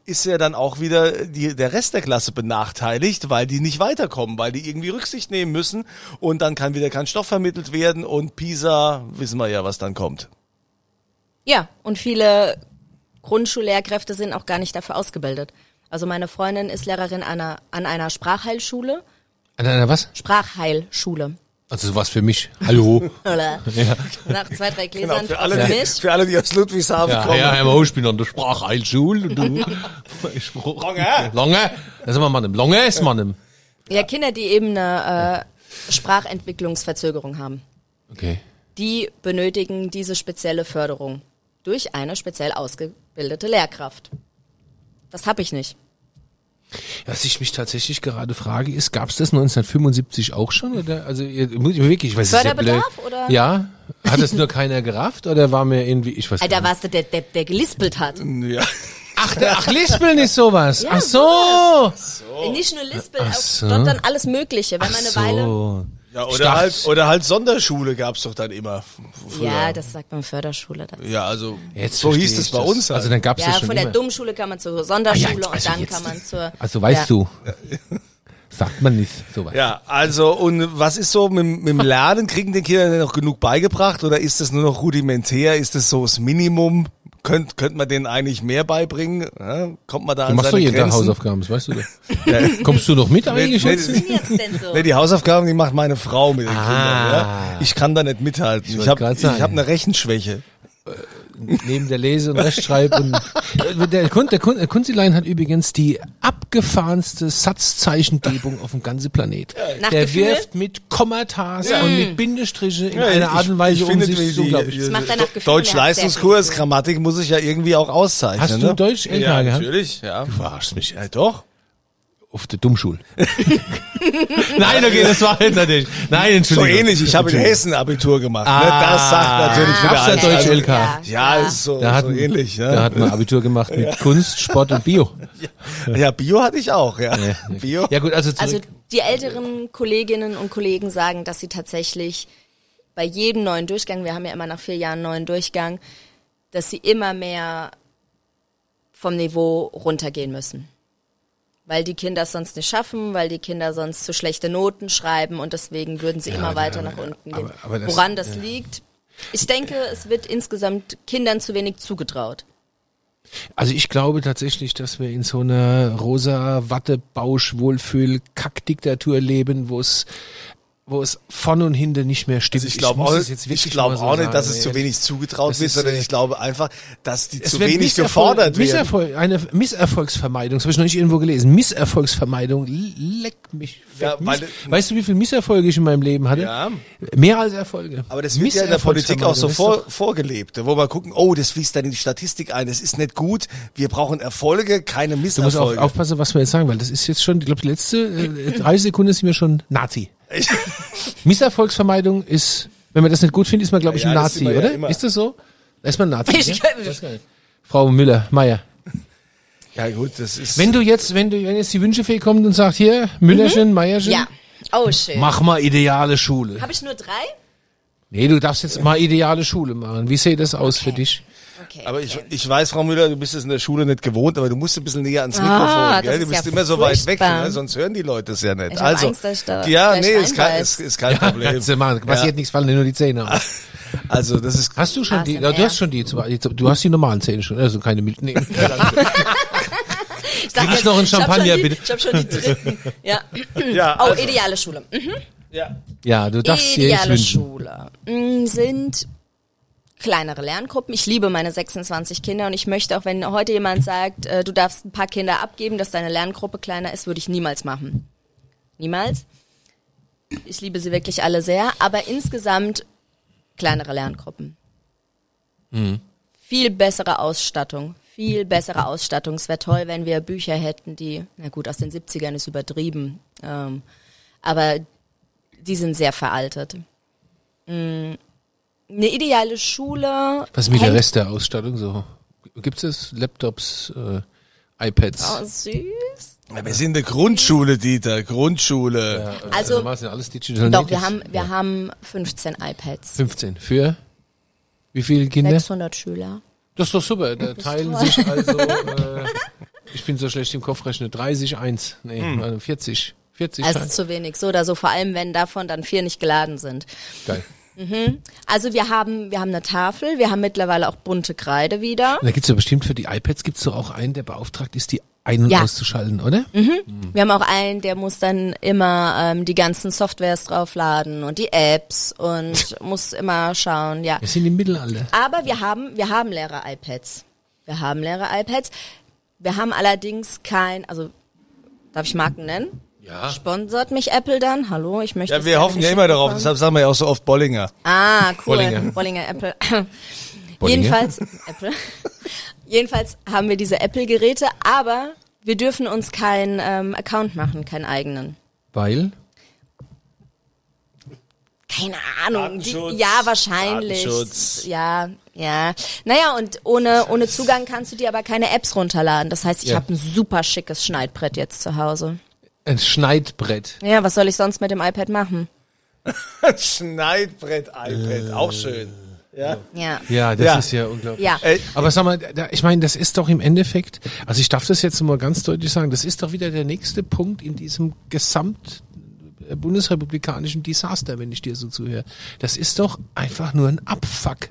ist ja dann auch wieder die, der Rest der Klasse benachteiligt, weil die nicht weiterkommen, weil die irgendwie Rücksicht nehmen müssen und dann kann wieder kein Stoff vermittelt werden und PISA, wissen wir ja, was dann kommt. Ja, und viele Grundschullehrkräfte sind auch gar nicht dafür ausgebildet. Also meine Freundin ist Lehrerin an einer, an einer Sprachheilschule. An einer was? Sprachheilschule. Also sowas für mich. Hallo. Oder? Nach zwei, drei Gläsern Genau, für alle, für die, mich. für alle, die aus Ludwigshafen Ja, kommen. ja, Herr Mo, ich bin an der Sprachheilschule. und Du. Spruch. Lange. Lange. Das ist immer Mann. Lange ist Mann. Ja, Kinder, die eben eine äh, Sprachentwicklungsverzögerung haben. Okay. Die benötigen diese spezielle Förderung durch eine speziell ausgebildete Lehrkraft. Das habe ich nicht. Was ich mich tatsächlich gerade frage, ist, gab es das 1975 auch schon? Oder? Also wirklich, ich weiß es ist ja blöd. Förderbedarf, oder? Ja. Hat es nur keiner gerafft oder war mir irgendwie, ich weiß Alter, nicht. warst du der Depp, der gelispelt hat? Ja. Ach, der, ach, Lispeln ist sowas. Ja, ach so. Nicht nur lispeln, Ach auch so. stottern, alles Mögliche. Wenn Ach man eine Weile so. Ja, oder halt, oder halt Sonderschule gab's doch dann immer. früher. Ja, das sagt man Förderschule. dazu. Ja, also Jetzt so hieß es bei uns. Halt. Also dann gab's Ja, das schon von der immer. Dummschule kann man zur Sonderschule Ah ja, also und dann jetzt- kann man zur. Also weißt ja. du, sagt man nicht sowas. ja, also und was ist so mit, mit dem Lernen? Kriegen den Kindern denn noch genug beigebracht oder ist das nur noch rudimentär? Ist das so das Minimum? Könnt, könnte man denen eigentlich mehr beibringen? Ja, kommt man da Du an machst doch seine jeden Tag Grenzen? Hausaufgaben, das weißt du doch. Kommst du noch mit eigentlich? nee, nee, denn so? Nee, die Hausaufgaben, die macht meine Frau mit den Ah. Kindern. Ja? Ich kann da nicht mithalten. Ich, habe ich sagen. hab eine Rechenschwäche. Neben der Lese- und Rechtschreib und Äh, der Kunst, der Kunst, der Kunstilein hat übrigens die abgefahrenste Satzzeichengebung auf dem ganzen Planet. Nach der Gefühl? wirft mit Kommatas und mit Bindestriche in Ja, einer Art und Weise ich um sich, so glaube ich. Deutsch-Leistungskurs, Grammatik muss ich ja irgendwie auch auszeichnen. Hast du ne? Deutsch Ja, gehabt? natürlich, ja. Du verarschst mich. Ja, doch. Auf der Dummschule. Nein, okay, das war jetzt natürlich. Nein, So Entschuldigung. ähnlich, ich habe in Hessen Abitur gemacht. ne? Das sagt natürlich wieder da alles. Deutsch Also, LK? Ja. Ja, ist so, Da hat, so ähnlich. da Ja. hat man Abitur gemacht mit Kunst, Sport und Bio. ja, Bio hatte ich auch, ja. Bio. Ja gut, also Also die älteren Kolleginnen und Kollegen sagen, dass sie tatsächlich bei jedem neuen Durchgang, wir haben ja immer nach vier Jahren einen neuen Durchgang, dass sie immer mehr vom Niveau runtergehen müssen. Weil die Kinder es sonst nicht schaffen, weil die Kinder sonst zu schlechte Noten schreiben und deswegen würden sie immer weiter nach unten gehen. aber- aber das- Woran das liegt? Ich denke, es wird insgesamt Kindern zu wenig zugetraut. Also ich glaube tatsächlich, dass wir in so einer rosa Watte Bausch Wohlfühl Kackdiktatur leben, wo es wo es vorne und hinten nicht mehr stimmt. Also ich glaube auch, ich glaube mal so auch nicht, dass es zu wenig zugetraut Das wird, ist, sondern äh, ich glaube einfach, dass die zu wenig Misserfolg- gefordert werden. Misserfolg, eine Misserfolgsvermeidung, das habe ich noch nicht irgendwo gelesen. Misserfolgsvermeidung, leck mich. Ja, Miss, weißt du, wie viel Misserfolge ich in meinem Leben hatte? Ja. Mehr als Erfolge. Aber das wird ja in der Politik auch so vor, vorgelebt, wo wir gucken, oh, das fließt dann in die Statistik ein, das ist nicht gut, wir brauchen Erfolge, keine Du musst auf, Misserfolge. aufpassen, was wir jetzt sagen, weil das ist jetzt schon, ich glaube, die letzte äh, drei Sekunden sind wir schon Nazi. Misserfolgsvermeidung ist, wenn man das nicht gut findet, ist man, glaube ich, Ja, ein Nazi, ja oder? immer. ist das so? Da ist man ein Nazi. Ich ja? ist geil. Frau Müller, Meier. ja gut, das ist... Wenn du jetzt, wenn du, wenn jetzt die Wünschefee kommt und sagt, hier, Müllerchen, Meierchen, Ja. Oh, schön. mach mal ideale Schule. Habe ich nur drei? Nee, du darfst jetzt mal ideale Schule machen. Wie sieht das aus für dich? Okay. aber ich, ich weiß, Frau Müller, du bist es in der Schule nicht gewohnt, aber du musst ein bisschen näher ans Mikrofon, Ah, das gell? Du ist bist ja immer so weit weg, ne? sonst hören die Leute es ja nicht. Ich also, Angst, dass ich da ja, nee, ist kein, ist, ist kein Problem. Du machen. Passiert Ja. nichts, fallen dir nur die Zähne. Also, das ist, Hast du schon die, ASMR. ja, du hast schon die, die, du hast die normalen Zähne schon, also keine milden. Nee. Ich Krieg ich jetzt, noch einen Champagner, schon die, bitte? Ich habe schon die dritten. Ja. ja, Oh, also, ideale Schule. Mhm. ja. Ja, du darfst dir Ideale wünschen. Schule mm, sind kleinere Lerngruppen. Ich liebe meine 26 Kinder und ich möchte auch, wenn heute jemand sagt, äh, du darfst ein paar Kinder abgeben, dass deine Lerngruppe kleiner ist, würde ich niemals machen. Niemals. Ich liebe sie wirklich alle sehr, aber insgesamt kleinere Lerngruppen. Viel bessere Ausstattung. Viel bessere Ausstattung. Es wäre toll, wenn wir Bücher hätten, die, na gut, aus den 70ern ist übertrieben, ähm, aber die sind sehr veraltet. Mm, Eine ideale Schule. Was ist mit der Rest der Ausstattung so? Gibt es Laptops, äh, iPads? Oh, süß. Ja, wir sind eine Grundschule, Dieter, Grundschule. Also, normal sind alles Digital Doch, wir haben, wir haben 15 iPads. 15. Für wie viele Kinder? 600 Schüler. Das ist doch super. Da teilen sich also, äh, ich bin so schlecht im Kopfrechnen, 30, 1, nee, Hm. äh, 40. 40 Also Teil- zu wenig, so oder so, vor allem wenn davon dann vier nicht geladen sind. Geil. Also wir haben, wir haben eine Tafel, wir haben mittlerweile auch bunte Kreide wieder. Da gibt's ja bestimmt für die iPads gibt's doch auch einen, der beauftragt ist, die ein- und Ja. auszuschalten, oder? Wir haben auch einen, der muss dann immer ähm, die ganzen Softwares draufladen und die Apps und muss immer schauen, ja. Wir sind im Mittelalter. Aber wir haben, wir haben leere iPads. Wir haben leere iPads. Wir haben allerdings kein, also darf ich Marken nennen? Ja. Sponsert mich Apple dann? Hallo, ich möchte. Ja, wir hoffen ja immer darauf, deshalb sagen wir ja auch so oft Bollinger. Ah, cool. Bollinger. Bollinger, Apple. Bollinger? Jedenfalls, Apple. Jedenfalls haben wir diese Apple-Geräte, aber wir dürfen uns keinen ähm, Account machen, keinen eigenen. Weil? Keine Ahnung. Die, ja, wahrscheinlich. Ja, ja. Naja, und ohne, ohne Zugang kannst du dir aber keine Apps runterladen. Das heißt, ich Ja. habe ein super schickes Schneidbrett jetzt zu Hause. Ein Schneidbrett. Ja, was soll ich sonst mit dem iPad machen? Schneidbrett, iPad, auch schön. Ja. Ja. Ja, das Ja. ist ja unglaublich. Ja. Ey, Aber sag mal, da, ich meine, das ist doch im Endeffekt, also ich darf das jetzt mal ganz deutlich sagen, das ist doch wieder der nächste Punkt in diesem gesamt äh, bundesrepublikanischen Desaster, wenn ich dir so zuhöre. Das ist doch einfach nur ein Abfuck.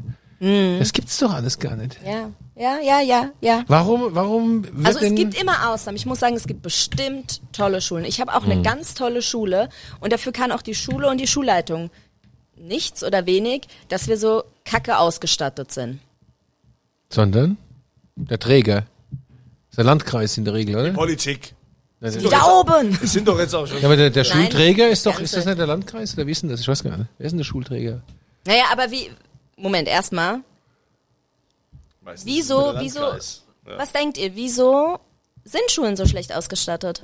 Das gibt's doch alles gar nicht. Ja, ja, ja, ja, ja. Warum, warum wird Also es denn, gibt immer Ausnahmen. Ich muss sagen, es gibt bestimmt tolle Schulen. Ich habe auch Mhm. eine ganz tolle Schule und dafür kann auch die Schule und die Schulleitung nichts oder wenig, dass wir so kacke ausgestattet sind. sondern der Träger. Das ist der Landkreis in der Regel, oder? Politik. Die da oben! Wir sind doch jetzt auch schon. Ja, aber der, der Schulträger ist doch, Ganze. ist das nicht der Landkreis oder wie ist denn das? Ich weiß gar nicht. Wer ist denn der Schulträger? Naja, aber wie, Moment, erstmal, wieso, wieso. Ja. was denkt ihr, wieso sind Schulen so schlecht ausgestattet?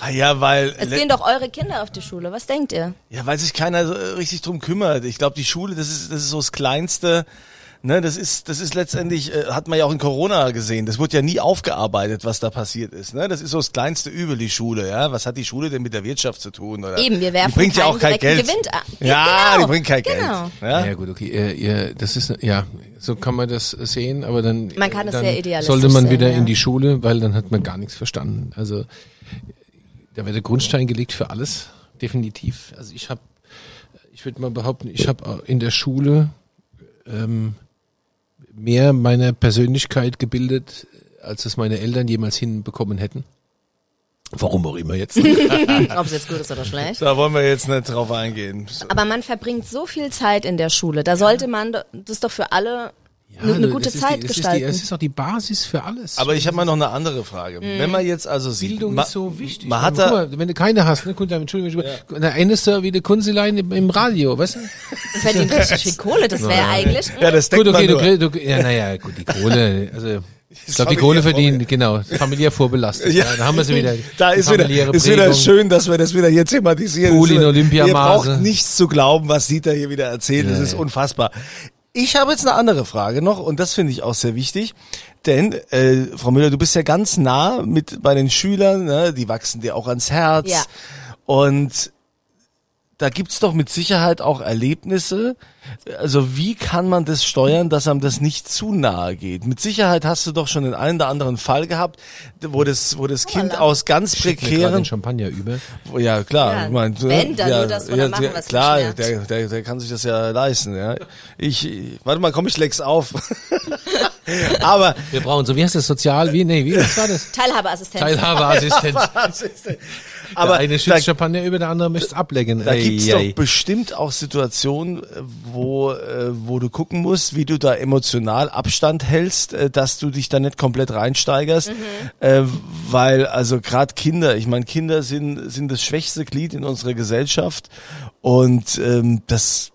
Ah, ja, weil Es gehen doch eure Kinder auf die Schule. Was denkt ihr? ja, weil sich keiner so äh, richtig drum kümmert. Ich glaube, die Schule, das ist das ist so das kleinste Ne, das ist, das ist letztendlich, äh, hat man ja auch in Corona gesehen. Das wurde ja nie aufgearbeitet, was da passiert ist. Ne, das ist so das kleinste Übel, die Schule. Ja, was hat die Schule denn mit der Wirtschaft zu tun? Oder? Eben, wir werfen die bringt ja auch kein Geld. Gewinn an. Ja, Ja, genau, die bringt kein genau. Geld. Ja? Ja, gut, okay. Ihr, ihr, das ist ja, so kann man das sehen, aber dann, Man kann es dann sehr idealistisch sollte man sehen, wieder ja. in die Schule, weil dann hat man gar nichts verstanden. Also da wird der Grundstein gelegt für alles, definitiv. Also ich habe, ich würde mal behaupten, ich habe in der Schule ähm, mehr meiner Persönlichkeit gebildet, als es meine Eltern jemals hinbekommen hätten. Warum auch immer jetzt. Ob es jetzt gut ist oder schlecht. Da wollen wir jetzt nicht drauf eingehen. Aber man verbringt so viel Zeit in der Schule. Da sollte man das doch für alle eine, eine gute das ist Zeit die, das gestalten. Ist die, es ist auch die Basis für alles. Aber ich habe mal noch eine andere Frage. Wenn man jetzt also sieht, Bildung ma- ist so wichtig. Man hat da, mal, wenn du keine hast, ne, Kunde, Entschuldigung, ja. da endest du wie der Kunzelein im, im Radio, weißt du? Du verdienst richtig viel Kohle. Das wäre eigentlich. ja, das denkt Gut, okay, man du, du, ja, naja, gut, die Kohle, also, ich glaube, die Kohle verdienen, genau, familiär vorbelastet. Ja. da haben wir sie wieder. Da ist wieder, ist wieder Prägung. schön, dass wir das wieder hier thematisieren. Das Olympiamaße. Ihr braucht nichts zu glauben, was Dieter hier wieder erzählt. Das Nee. ist unfassbar. Ich habe jetzt eine andere Frage noch und das finde ich auch sehr wichtig, denn äh, Frau Müller, du bist ja ganz nah mit bei den Schülern, ne? die wachsen dir auch ans Herz Ja. und da gibt's doch mit Sicherheit auch Erlebnisse. Also wie kann man das steuern, dass einem das nicht zu nahe geht? Mit Sicherheit hast du doch schon den einen oder anderen Fall gehabt, wo das, wo das Kind aus ganz prekären Champagner über. ja, klar. Ja, ich mein, wenn, dann ja, nur das, oder machen ja, Klar, der, der, der kann sich das ja leisten. Ja. Ich, warte mal, komm, ich leg's auf. Aber Wir brauchen so, wie heißt das, sozial, wie, nee, wie was war das? Teilhabeassistenz. Ist denn? Aber der eine da, schützt Champagner über, der andere möchte es ablecken. da Ei, gibt's doch bestimmt auch Situationen, äh, wo, äh, wo du gucken musst, wie du da emotional Abstand hältst, äh, dass du dich da nicht komplett reinsteigerst. Mhm. Äh, weil, also gerade Kinder, ich meine, Kinder sind, sind das schwächste Glied in unserer Gesellschaft. Und ähm, das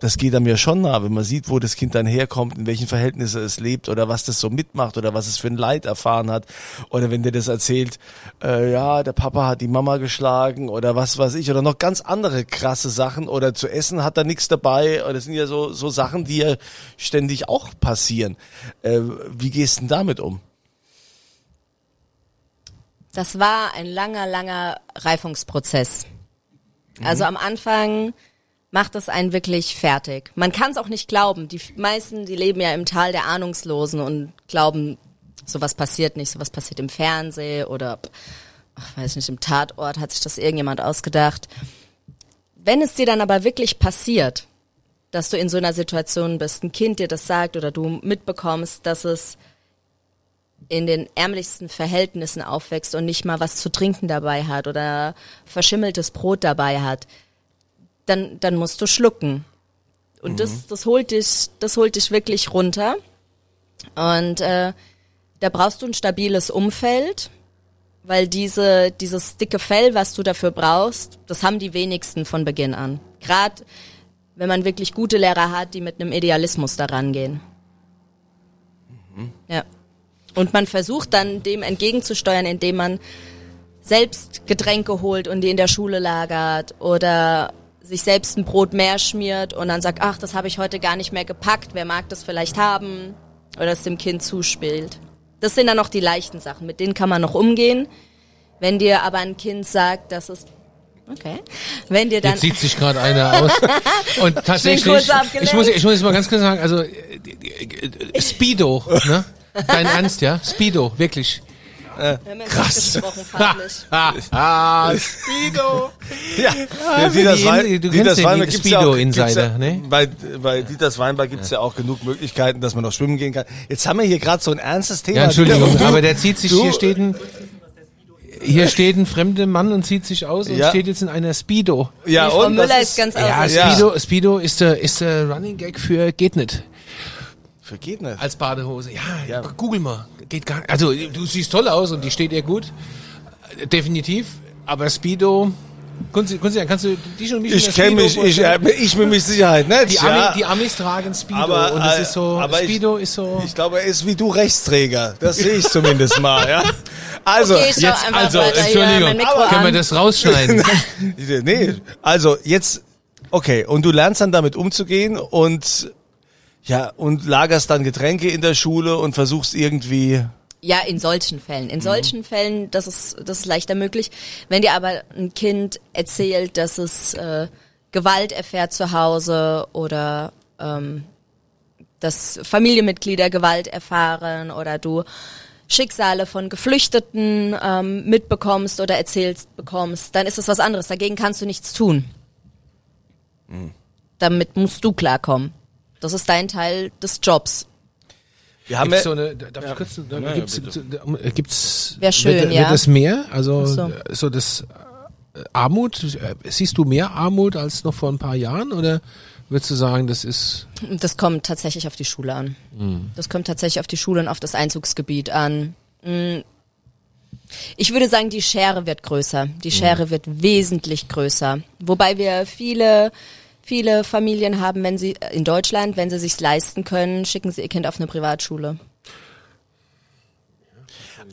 das geht einem ja schon nah, wenn man sieht, wo das Kind dann herkommt, in welchen Verhältnissen es lebt oder was das so mitmacht oder was es für ein Leid erfahren hat. Oder wenn der das erzählt, äh, ja, der Papa hat die Mama geschlagen oder was weiß ich oder noch ganz andere krasse Sachen oder zu essen hat er nichts dabei. Oder das sind ja so, so Sachen, die ja ständig auch passieren. Äh, wie gehst du denn damit um? Das war ein langer, langer Reifungsprozess. Also am Anfang macht es einen wirklich fertig. Man kann es auch nicht glauben. Die meisten, die leben ja im Tal der Ahnungslosen und glauben, sowas passiert nicht, sowas passiert im Fernsehen oder, ach, weiß nicht, im Tatort hat sich das irgendjemand ausgedacht. Wenn es dir dann aber wirklich passiert, dass du in so einer Situation bist, ein Kind dir das sagt oder du mitbekommst, dass es in den ärmlichsten Verhältnissen aufwächst und nicht mal was zu trinken dabei hat oder verschimmeltes Brot dabei hat, dann, dann musst du schlucken. Und das, das holt dich, das holt dich wirklich runter. Und äh, da brauchst du ein stabiles Umfeld, weil diese, dieses dicke Fell, was du dafür brauchst, das haben die wenigsten von Beginn an. Gerade wenn man wirklich gute Lehrer hat, die mit einem Idealismus daran gehen. Ja. Und man versucht dann dem entgegenzusteuern, indem man selbst Getränke holt und die in der Schule lagert oder sich selbst ein Brot mehr schmiert und dann sagt, ach, das habe ich heute gar nicht mehr gepackt, wer mag das vielleicht haben oder es dem Kind zuspielt. Das sind dann noch die leichten Sachen, mit denen kann man noch umgehen. Wenn dir aber ein Kind sagt, dass es okay, wenn dir dann Jetzt sieht sich gerade einer aus. Und tatsächlich, ich muss, ich muss jetzt mal ganz kurz sagen, also äh, die- äh, Speedo, ne? Dein Ernst, ja? Speedo, wirklich. Wir haben ja Krass. Ah, Speedo. Ja, ja Dieters die Wein, In- du Dieters kennst den Weinberg gibt's ja auch, Speedo-Insider, ja, ne? Bei, bei Dieters Weinberg gibt's ja. auch genug Möglichkeiten, dass man noch schwimmen gehen kann. Jetzt haben wir hier gerade so ein ernstes Thema. Ja, Entschuldigung, Du- aber der zieht sich, du- hier steht ein, hier steht ein fremder Mann und zieht sich aus und Ja. steht jetzt in einer Speedo. Ja, Frau und Müller das ist ganz Ja, außer Ja. Speedo, Speedo ist der, ist der Running Gag für geht nicht. Für geht nicht. Als Badehose. Ja, Ja. google mal. Geht gar Also, du siehst toll aus und die steht ihr gut. Definitiv. Aber Speedo, Kunzi, Kunzi, kannst du die schon ein bisschen Ich kenne Speedo mich, ich, äh, ich mit mich Sicherheit nicht. die, Ami, ja. die Amis tragen Speedo Aber, und es äh, ist so, aber ich- Speedo ist so, Ich glaube, er ist wie du Rechtsträger. Das sehe ich zumindest mal, ja. Also, Okay, Jetzt, also, weiter Entschuldigung, können wir das rausschneiden? nee, also jetzt, okay, und du lernst dann damit umzugehen und ja, und lagerst dann Getränke in der Schule und versuchst irgendwie, Ja, in solchen Fällen. In solchen Fällen, das ist, das ist leichter möglich. Wenn dir aber ein Kind erzählt, dass es äh, Gewalt erfährt zu Hause oder ähm, dass Familienmitglieder Gewalt erfahren oder du Schicksale von Geflüchteten ähm, mitbekommst oder erzählst bekommst, dann ist es was anderes. Dagegen kannst du nichts tun. Damit musst du klarkommen. Das ist dein Teil des Jobs. wir haben Gibt's ja, so eine, darf ich kurz, da, Ja, ja, gibt's, bitte. äh, gibt's, Wär schön, wird, ja. Wird das mehr? Also, so. so. so das äh, Armut, äh, siehst du mehr Armut als noch vor ein paar Jahren oder würdest du sagen, das ist, Das kommt tatsächlich auf die Schule an. Das kommt tatsächlich auf die Schule und auf das Einzugsgebiet an. Mm. Ich würde sagen, die Schere wird größer. Die Schere wird wesentlich größer. Wobei wir viele, viele Familien haben, wenn sie in Deutschland, wenn sie sich's leisten können, schicken sie ihr Kind auf eine Privatschule.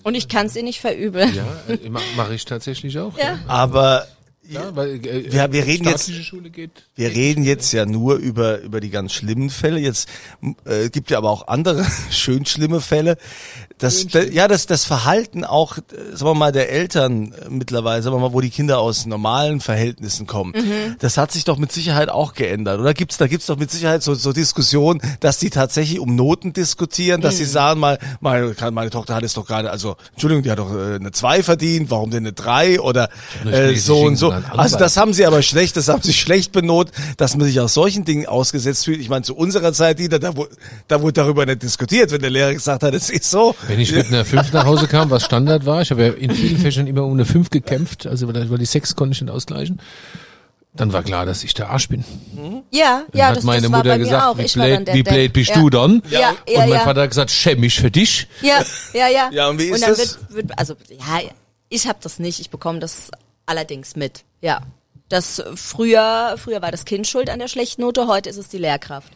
Und ich kann es ihr nicht verübeln. ja, äh, ma- mache ich tatsächlich auch. Ja. aber Ja, weil, äh, Wir- wir reden jetzt- geht. Wir reden jetzt ja nur über, über die ganz schlimmen Fälle. Jetzt äh, gibt ja aber auch andere schön schlimme Fälle. Das, da, ja, das, das Verhalten auch, äh, sagen wir mal, der Eltern äh, mittlerweile, sagen wir mal, wo die Kinder aus normalen Verhältnissen kommen, das hat sich doch mit Sicherheit auch geändert. Oder gibt's da gibt's doch mit Sicherheit so, so Diskussionen, dass die tatsächlich um Noten diskutieren, dass sie sagen mal, meine, meine Tochter hat es doch gerade, also Entschuldigung, die hat doch äh, eine 2 verdient, warum denn eine 3 oder äh, so und so. Anwalt. Also das haben sie aber schlecht, das haben sie schlecht benot, dass man sich auch solchen Dingen ausgesetzt fühlt. Ich meine, zu unserer Zeit, Dieter, da, wurde- da wurde darüber nicht diskutiert, wenn der Lehrer gesagt hat, es ist so. Wenn ich mit einer 5 nach Hause kam, was Standard war, ich habe ja in vielen Fächern immer um eine 5 gekämpft, also weil die 6 konnte ich nicht ausgleichen, dann war klar, dass ich der Arsch bin. Ja, Dann ja, hat das, meine das war Mutter bei mir gesagt, auch. wie Ich war dann blöd, wie blöd bist ja. du dann? Ja, ja, und mein ja. Vater hat gesagt, schämisch für dich. Ja, ja, ja. Ja, und wie ist dann das? Wird, wird, also, ja, ich habe das nicht. Ich bekomme das allerdings mit. Ja. Das früher, früher war das Kind schuld an der schlechten Note, heute ist es die Lehrkraft.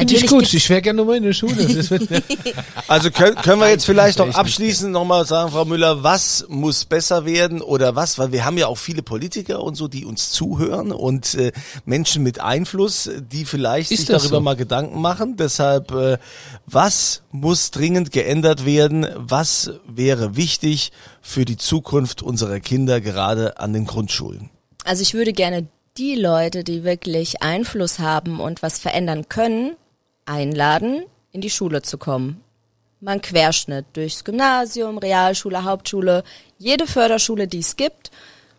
Finde ich gut, ich wäre gerne nochmal in der Schule. Das wird, Also können, können wir jetzt vielleicht noch abschließend nochmal sagen, Frau Müller, was muss besser werden oder was? Weil wir haben ja auch viele Politiker und so, die uns zuhören und äh, Menschen mit Einfluss, die vielleicht Ist sich darüber so? mal Gedanken machen. Deshalb, äh, was muss dringend geändert werden? Was wäre wichtig für die Zukunft unserer Kinder gerade an den Grundschulen? Also ich würde gerne die Leute, die wirklich Einfluss haben und was verändern können, einladen, in die Schule zu kommen. Mal ein Querschnitt durchs Gymnasium, Realschule, Hauptschule, jede Förderschule, die es gibt.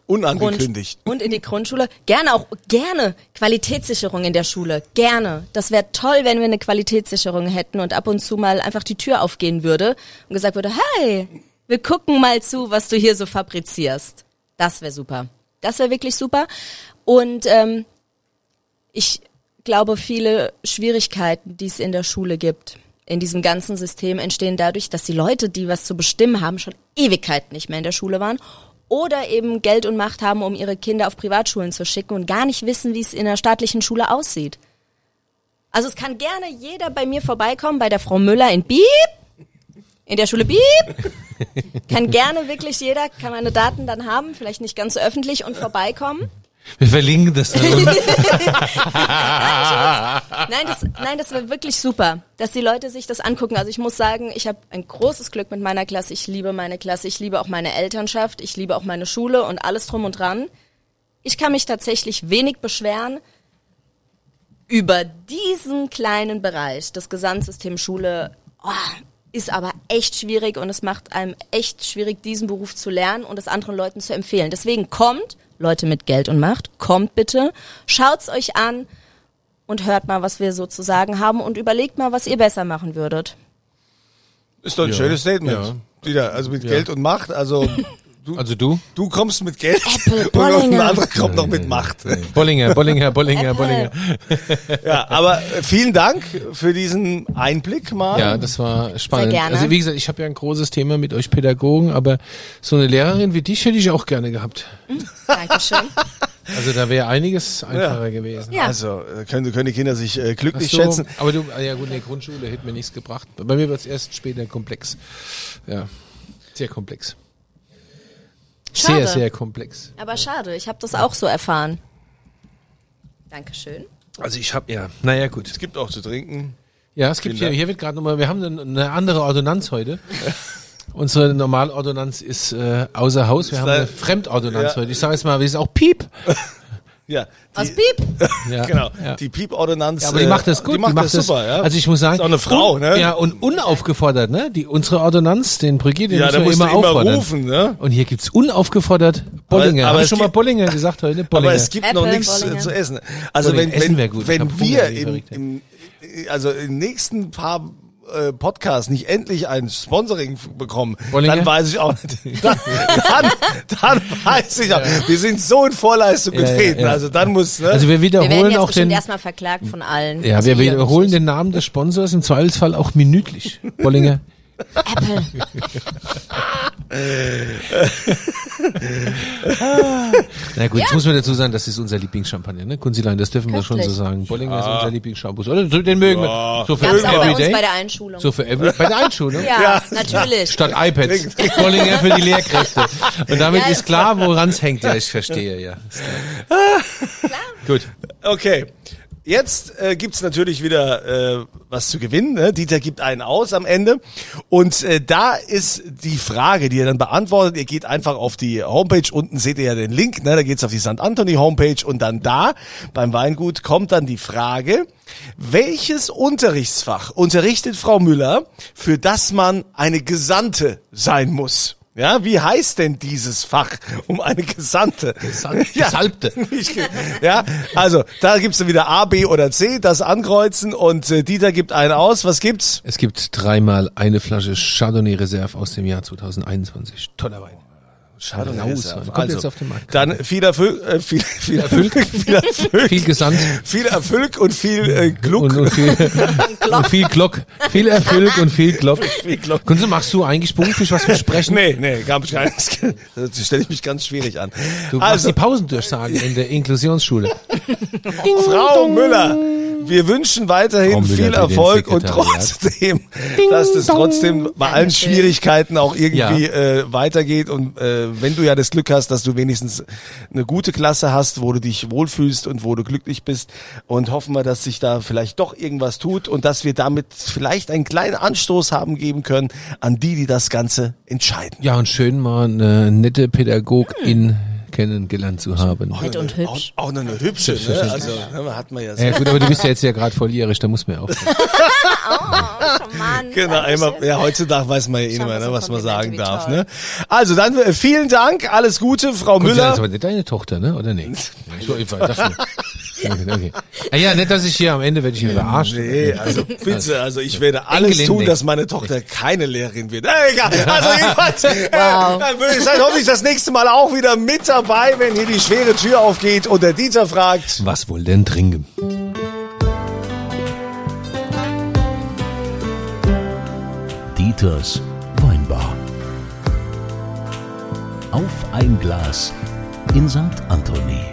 Unangekündigt. Und, und in die Grundschule. Gerne auch, gerne Qualitätssicherung in der Schule. Gerne. Das wäre toll, wenn wir eine Qualitätssicherung hätten und ab und zu mal einfach die Tür aufgehen würde und gesagt würde, hey, wir gucken mal zu, was du hier so fabrizierst. Das wäre super. Das wäre wirklich super. Und ähm, ich glaube, viele Schwierigkeiten, die es in der Schule gibt, in diesem ganzen System entstehen dadurch, dass die Leute, die was zu bestimmen haben, schon Ewigkeiten nicht mehr in der Schule waren oder eben Geld und Macht haben, um ihre Kinder auf Privatschulen zu schicken und gar nicht wissen, wie es in der staatlichen Schule aussieht. Also es kann gerne jeder bei mir vorbeikommen, bei der Frau Müller in Bieb, in der Schule Bieb. Kann gerne wirklich jeder, kann meine Daten dann haben, vielleicht nicht ganz so öffentlich und vorbeikommen. Wir verlinken das dann unten. Nein, das, nein, das wäre wirklich super, dass die Leute sich das angucken. Also ich muss sagen, ich habe ein großes Glück mit meiner Klasse. Ich liebe meine Klasse, ich liebe auch meine Elternschaft, ich liebe auch meine Schule und alles drum und dran. Ich kann mich tatsächlich wenig beschweren über diesen kleinen Bereich. Das Gesamtsystem Schule oh, ist aber echt schwierig und es macht einem echt schwierig, diesen Beruf zu lernen und es anderen Leuten zu empfehlen. Deswegen kommt, Leute mit Geld und Macht, kommt bitte, schaut's euch an und hört mal, was wir so zu sagen haben und überlegt mal, was ihr besser machen würdet. Ist doch ein Ja. schönes Statement. Ja. Wieder, also mit Geld und Macht, also du, Also du? du kommst mit Geld Apple, und ein Bollinger. anderer kommt noch mit Macht. Bollinger, Bollinger, Bollinger, Bollinger. Ja, aber äh, vielen Dank für diesen Einblick mal. Ja, das war spannend. gerne. Also wie gesagt, ich habe ja ein großes Thema mit euch Pädagogen, aber so eine Lehrerin wie dich hätte ich auch gerne gehabt. Dankeschön. Also da wäre einiges einfacher gewesen. Ja. Also äh, können, können die Kinder sich äh, glücklich so, schätzen. Aber du, ah ja gut, in der Grundschule hätte mir nichts gebracht. Bei mir wird es erst später komplex. Ja, sehr komplex. Sehr, Schade. sehr komplex. Aber schade, ich habe das auch so erfahren. Dankeschön. Also ich habe ja, naja gut. Es gibt auch zu trinken. Ja, es gibt Vielen hier, Dank. hier wird gerade nochmal, wir haben eine, andere Ordonnanz heute. Unsere Normalordonnanz ist äh, außer Haus. Wir haben da- eine Fremdordonnanz Ja. heute. Ich sage jetzt mal, wir sind auch Piep. Ja. Aus Die, Piep. Ja, genau. Ja. Die Piep-Ordonnanz. Ja, aber die äh, macht das gut. Die macht, das super, ja. Also ich muss sagen, Ist auch eine Frau, un, ne? Ja, und unaufgefordert, ne? Die unsere Ordonnanz, den Brigitte, den Ja, da müssen wir immer immer auffordern. rufen, ne? Und hier gibt's unaufgefordert Bollinger. aber Hab ich schon mal Bollinger gesagt heute? Bollinger. Aber es gibt Apple, noch nichts äh, Bollinger. zu essen. Also Bollinger wenn, essen wenn. Ich wenn wir im, verrückt. im, also im nächsten paar äh, Podcasts nicht endlich ein Sponsoring bekommen, Bollinger? dann weiß ich auch nicht. Dann, dann, dann weiß ich auch. Wir sind so in Vorleistung Ja, ja, getreten. ja. Also dann muss, ne? also wir Wir werden wiederholen jetzt auch den, erstmal verklagt von allen. ja, wir wiederholen den Namen des Sponsors im Zweifelsfall auch minütlich. Bollinger. Apple. Na gut, jetzt muss man dazu sagen, das ist unser Lieblingschampagner, ne? Kunzilein, das dürfen wir schon so Köstlich. sagen. Bollinger ist unser Lieblingsshampus. Oder den mögen wir. So für Gab's auch bei uns bei der Einschulung. So für every, bei der Einschulung. ja, Ja. natürlich. Statt iPads. Bollinger für die Lehrkräfte. Und damit Ja, ist klar, woran es hängt. Ja, ich verstehe, ja. Klar. Gut. Okay. Jetzt äh, gibt's natürlich wieder äh, was zu gewinnen. Ne? Dieter gibt einen aus am Ende. Und äh, da ist die Frage, die er dann beantwortet. Ihr geht einfach auf die Homepage. Unten seht ihr ja den Link. Ne? Da geht's auf die St. Anthony Homepage. Und dann da beim Weingut kommt dann die Frage, welches Unterrichtsfach unterrichtet Frau Müller, für das man eine Gesandte sein muss? Ja, wie heißt denn dieses Fach um eine Gesandte? Gesal- Gesalbte. Ich- ja, also da gibt's wieder A, B oder C, das ankreuzen und äh, Dieter gibt einen aus. Was gibt's? Es gibt dreimal eine Flasche Chardonnay Reserve aus dem Jahr 2021. Toller Wein. Schade, Kommt jetzt auf den Markt. Dann viel Erfüll, äh, viel, viel Erfüllt. viel Erfüll, Viel Gesandt. viel Erfüll und viel äh, Gluck. Und, und, viel, und viel Glock. Viel Erfüllung und viel Glock. Viel Glock. Kunze, machst du eigentlich beruflich was mit Sprechen? Nee, nee, gab ich keines. Das stelle ich mich ganz schwierig an. Du machst also, die Pausendurchsagen in der Inklusionsschule. Frau Müller, wir wünschen weiterhin viel Erfolg und trotzdem, dass das trotzdem bei allen. Schwierigkeiten auch irgendwie Ja. äh, weitergeht und äh, wenn du ja das Glück hast, dass du wenigstens eine gute Klasse hast, wo du dich wohlfühlst und wo du glücklich bist und hoffen wir, dass sich da vielleicht doch irgendwas tut und dass wir damit vielleicht einen kleinen Anstoß haben geben können an die, die das Ganze entscheiden. Ja, und schön mal eine nette Pädagogin kennengelernt zu haben. Nett und hübsch. Auch, auch noch eine hübsche, ne? Also ne, hat man ja so. Ja gut, aber du bist ja jetzt ja gerade volljährig, da muss man ja auch. Oh, Mann. Genau, einmal, ja, heutzutage weiß man ja eh nicht mehr, ne, was man sagen darf. Ne? Also dann äh, vielen Dank, alles Gute, Frau Das ist Müller. aber nicht deine Tochter, ne? Oder nee? So, ich dachte nur. Okay, okay. Ah ja, nicht, dass ich hier am Ende werde ich hier verarscht. Nee, also bitte, also ich werde alles Enkelin tun, nicht. dass meine Tochter keine Lehrerin wird. Äh, egal, also jedenfalls, äh, Wow. dann würde ich sagen, hoffentlich das nächste Mal auch wieder mit dabei, wenn hier die schwere Tür aufgeht und der Dieter fragt. Was wohl denn trinken? Dieters Weinbar. Auf ein Glas in St. Anthony.